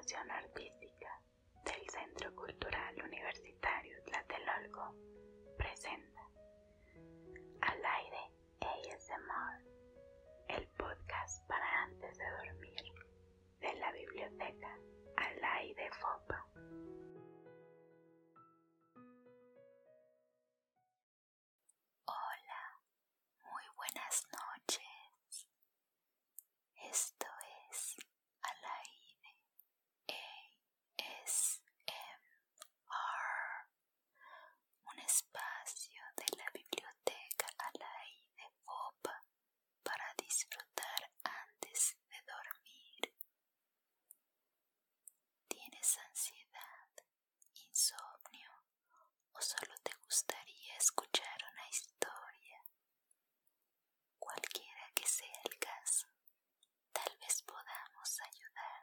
Coordinación Artística del Centro Cultural Universitario Tlatelolco presenta Al aire ASMR, el podcast para antes de dormir de la biblioteca Al aire FOPA. Hola, muy buenas noches. Esto es al aire ASMR, un espacio de la biblioteca al aire FOPA para disfrutar antes de dormir. ¿Tienes ansiedad, insomnio o solo te gustaría escuchar una historia? Cualquiera que sea el caso, tal vez podamos ayudarte.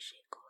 水果。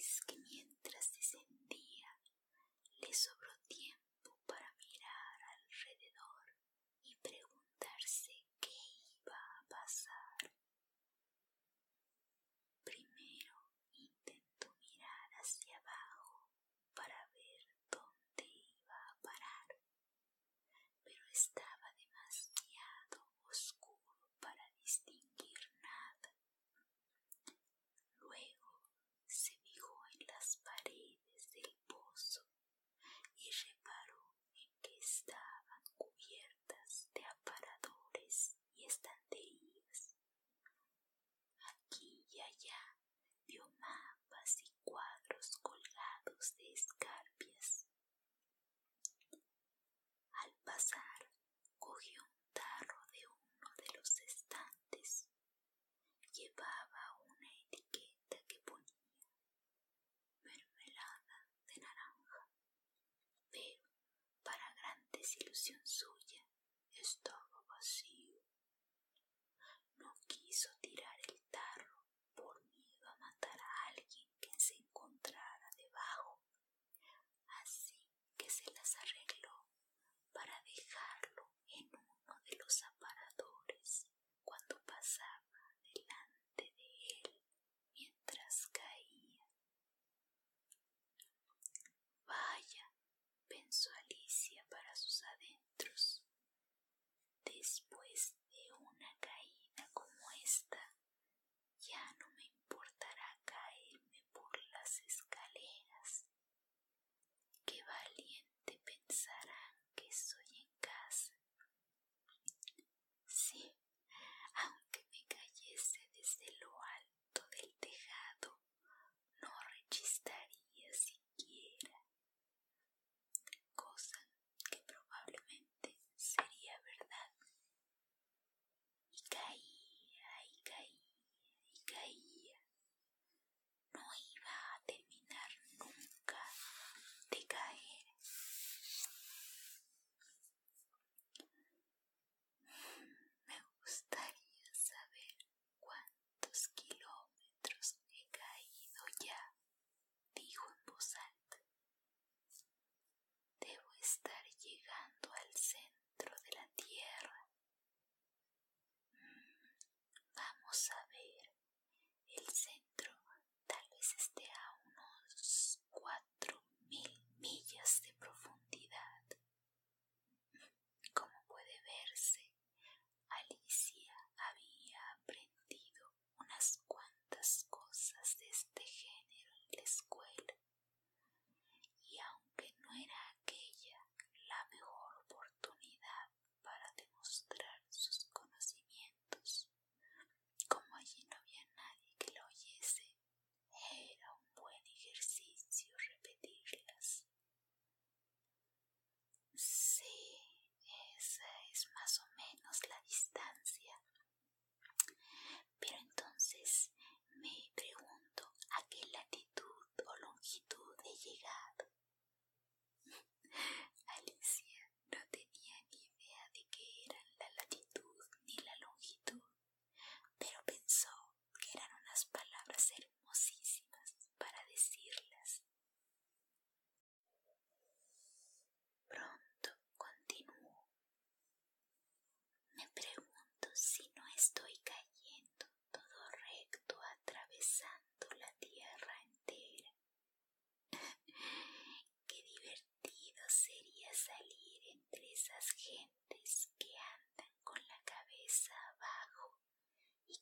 skin. suya. Esto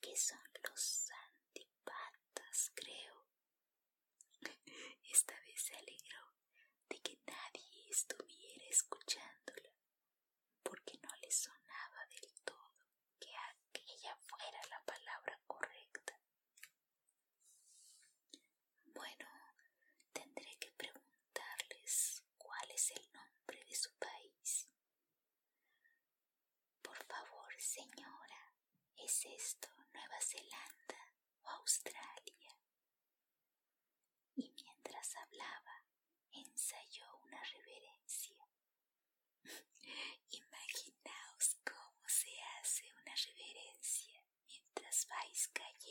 que son los antipatas, creo. Esta vez se alegró de que nadie estuviera escuchando イい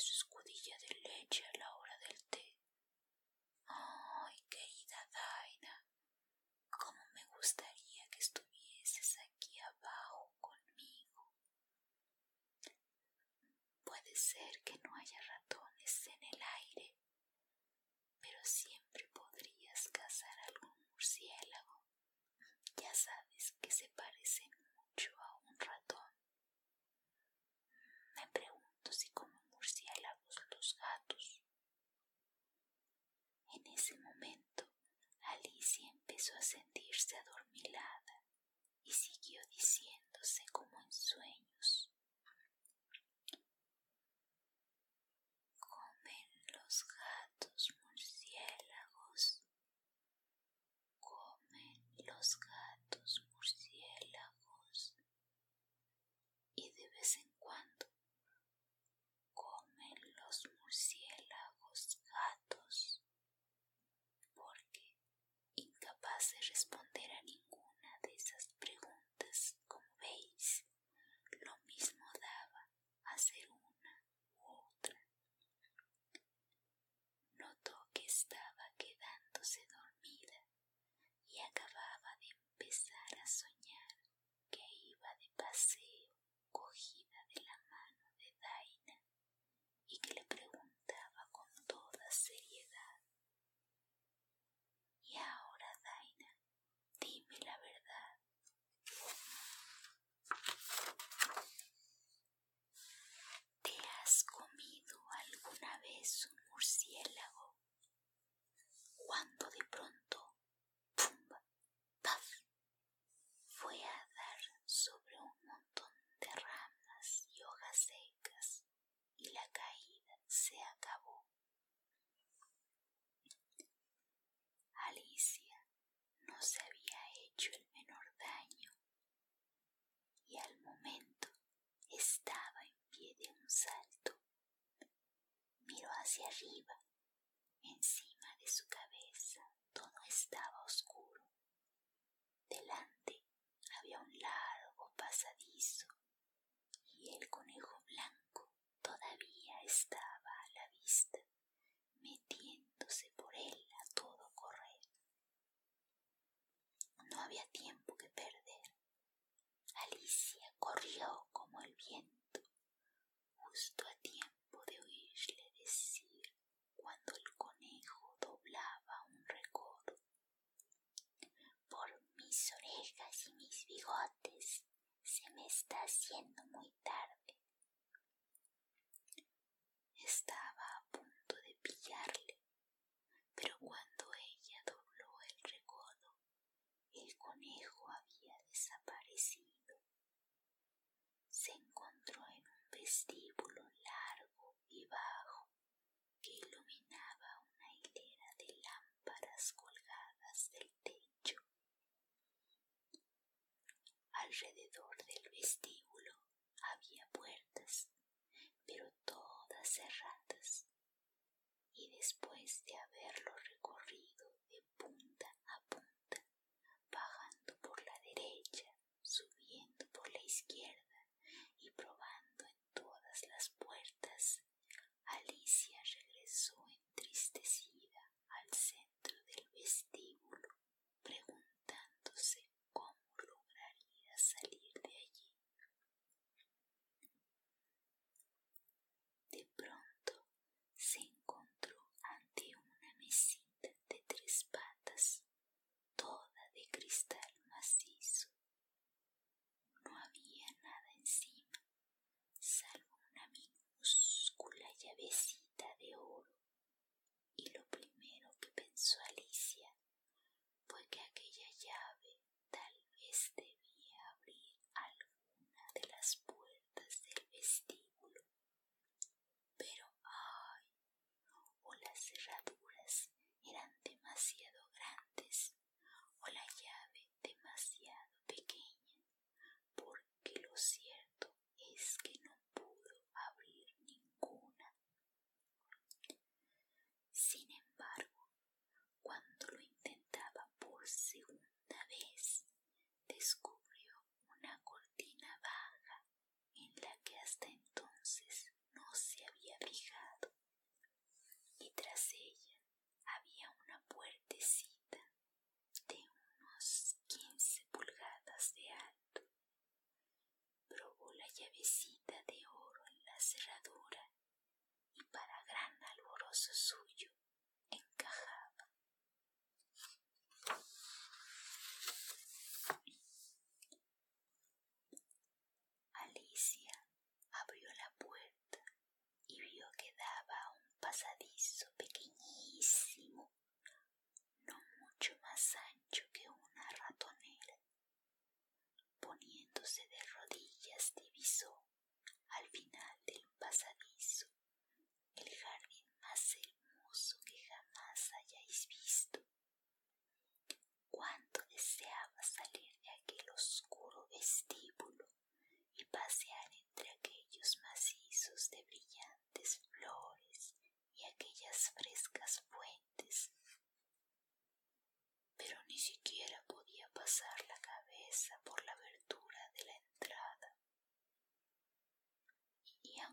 su escudilla de leche a la hora del té. Ay, querida Daina, cómo me gustaría que estuvieses aquí abajo conmigo. Puede ser que no haya empezó a sentirse adormilada y siguió diciéndose como en sueño. un murciélago, cuando de pronto arriba. Encima de su cabeza todo estaba oscuro. Delante había un largo pasadizo y el conejo blanco todavía estaba a la vista, metiéndose por él a todo correr. No había tiempo que perder. Alicia corrió como el viento, justo bigotes. Se me está haciendo muy tarde. Estaba a punto de pillarle, pero cuando ella dobló el recodo, el conejo había desaparecido. Se encontró en un vestíbulo Alrededor del vestíbulo había puertas, pero todas cerradas, y después de haberlo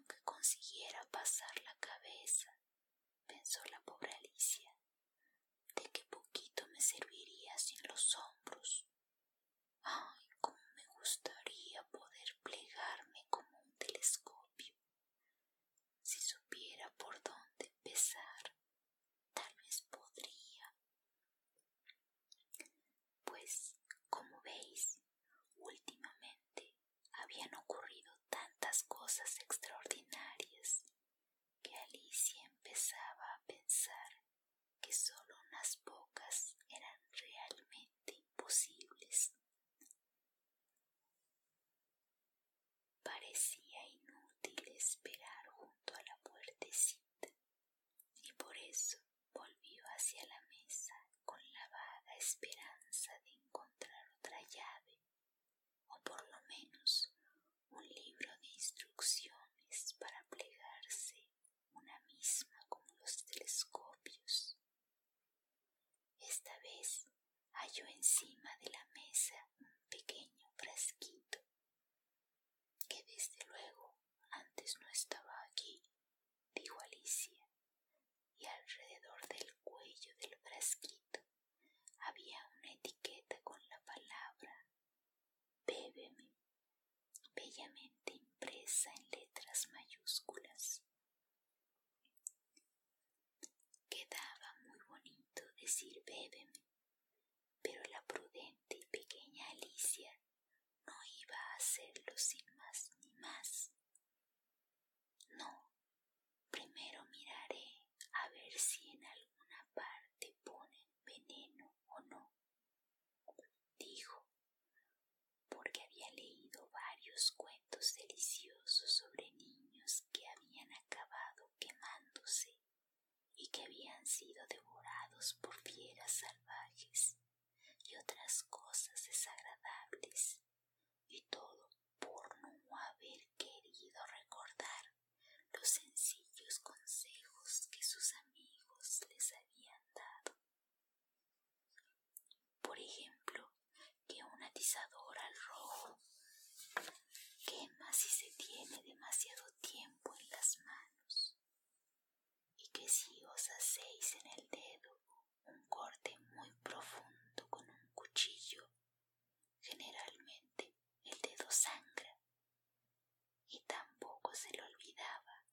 Aunque consiguiera pasar la cabeza, pensó la pobre Alicia, de qué poquito me serviría sin los hombros. Ay, cómo me gustaría poder plegarme como un telescopio. Si supiera por dónde empezar, tal vez podría. Pues, como veis, últimamente habían ocurrido tantas cosas extraordinarias que Alicia empezaba a pensar que solo unas pocas eran realmente imposibles. Parecía inútil esperar junto a la puertecita y por eso volvió hacia la mesa con la vaga esperanza de encontrar otra llave o por lo menos un libro de instrucciones para plegarse una misma como los telescopios. Esta vez halló encima de la mesa un pequeño frasquito que desde luego antes no estaba aquí, dijo Alicia, y alrededor del cuello del frasquito había una etiqueta con la palabra Bébeme, bellamente impresa en letras mayúsculas. Quedaba muy bonito decir bébeme, pero la prudente y pequeña Alicia no iba a hacerlo sin más ni más. No, primero miraré a ver si en alguna parte ponen veneno o no, dijo, porque había leído varios cuentos deliciosos sobre niños que habían acabado quemándose y que habían sido devorados por fieras salvajes y otras cosas desagradables, y todo por no haber querido recordar los sencillos consejos que sus amigos les habían dado. Por ejemplo, que un atizador al rojo quema si se tiene demasiado tiempo en las manos y que si os hacéis en el dedo un corte muy profundo con un cuchillo, generalmente el dedo sangra. Y tampoco se le olvidaba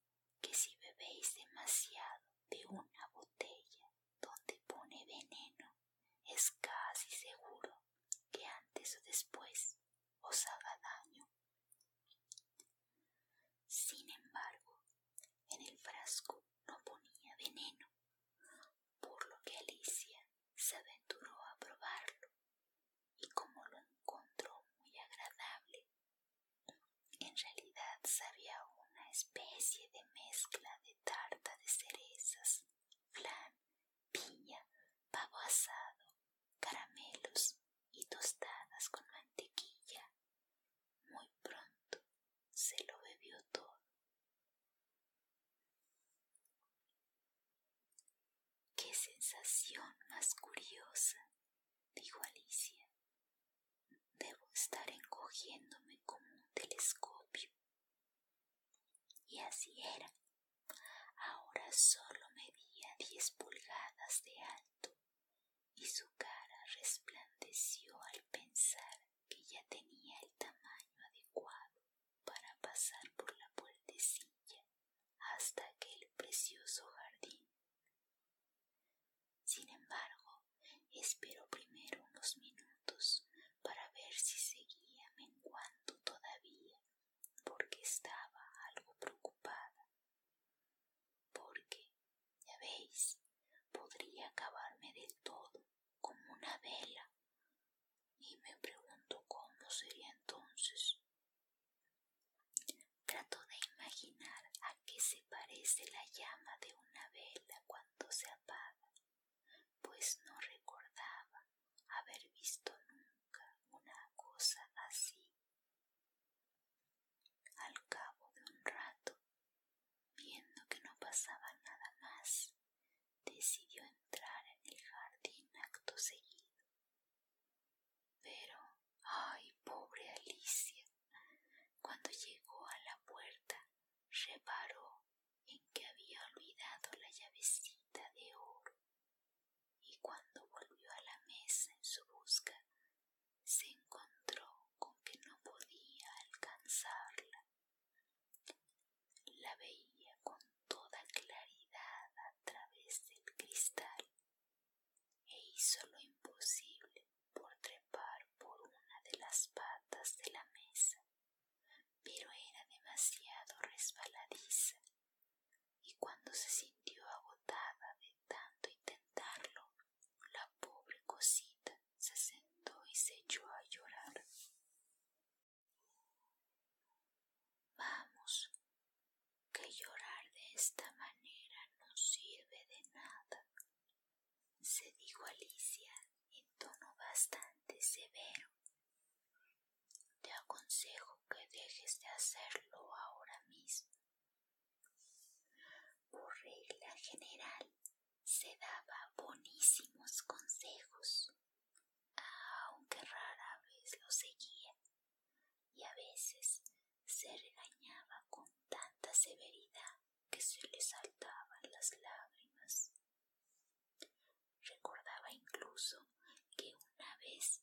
que si bebéis demasiado de una botella donde pone veneno, es casi seguro que antes o después os haga daño. Sin embargo, en el frasco no ponía veneno, por lo que Alicia se aventuró a probarlo y como lo encontró muy agradable, en realidad sabía una especie de mezcla de tarta de cerezas, flan, piña, pavo asado, caramelos y tostadas con mantequilla. Muy pronto se lo bebió todo. ¡Qué sensación más curiosa! dijo Alicia. Debo estar encogiéndome como un telescopio. Y así era. Ahora solo medía diez pulgadas de alto y su cara resplandeció al pensar que ya tenía el tamaño adecuado para pasar por la puertecilla hasta aquel precioso Esperó primero unos minutos para ver si seguía me menguando todavía, porque estaba algo preocupada. Porque, ya veis, podría acabarme del todo, como una vela. Y me pregunto cómo sería entonces. Trato de imaginar a qué se parece la llama de una vela cuando se apaga, pues no visto nunca una cosa así. Al cabo de un rato, viendo que no pasaba nada más, decidió entrar en el jardín acto seguido. Pero, ay, pobre Alicia, cuando llegó a la puerta, reparó en que había olvidado la llavecita. y a veces se regañaba con tanta severidad que se le saltaban las lágrimas. Recordaba incluso que una vez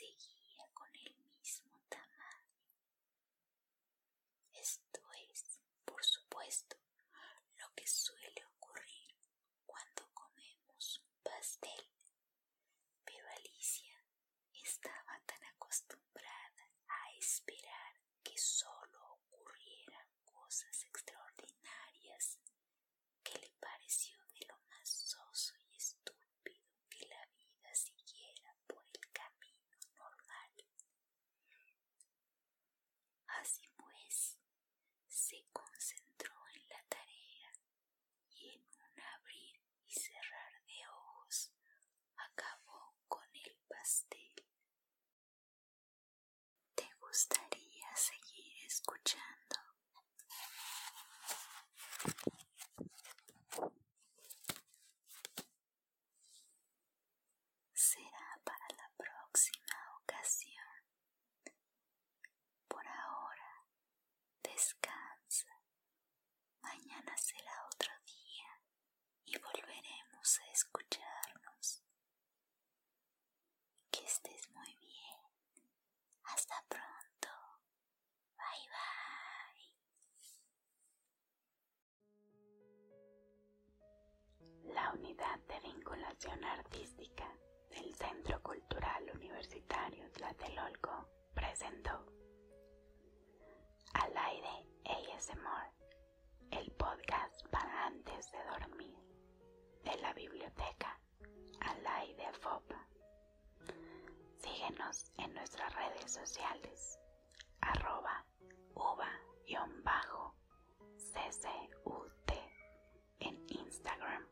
see you. escuchando. Será para la próxima ocasión. Por ahora, descansa. Mañana será otro día y volveremos a escuchar. la unidad de vinculación artística del Centro Cultural Universitario Tlatelolco presentó Al aire ASMR, el podcast para antes de dormir, de la biblioteca Al aire FOPA. Síguenos en nuestras redes sociales, arroba uva-ccut en Instagram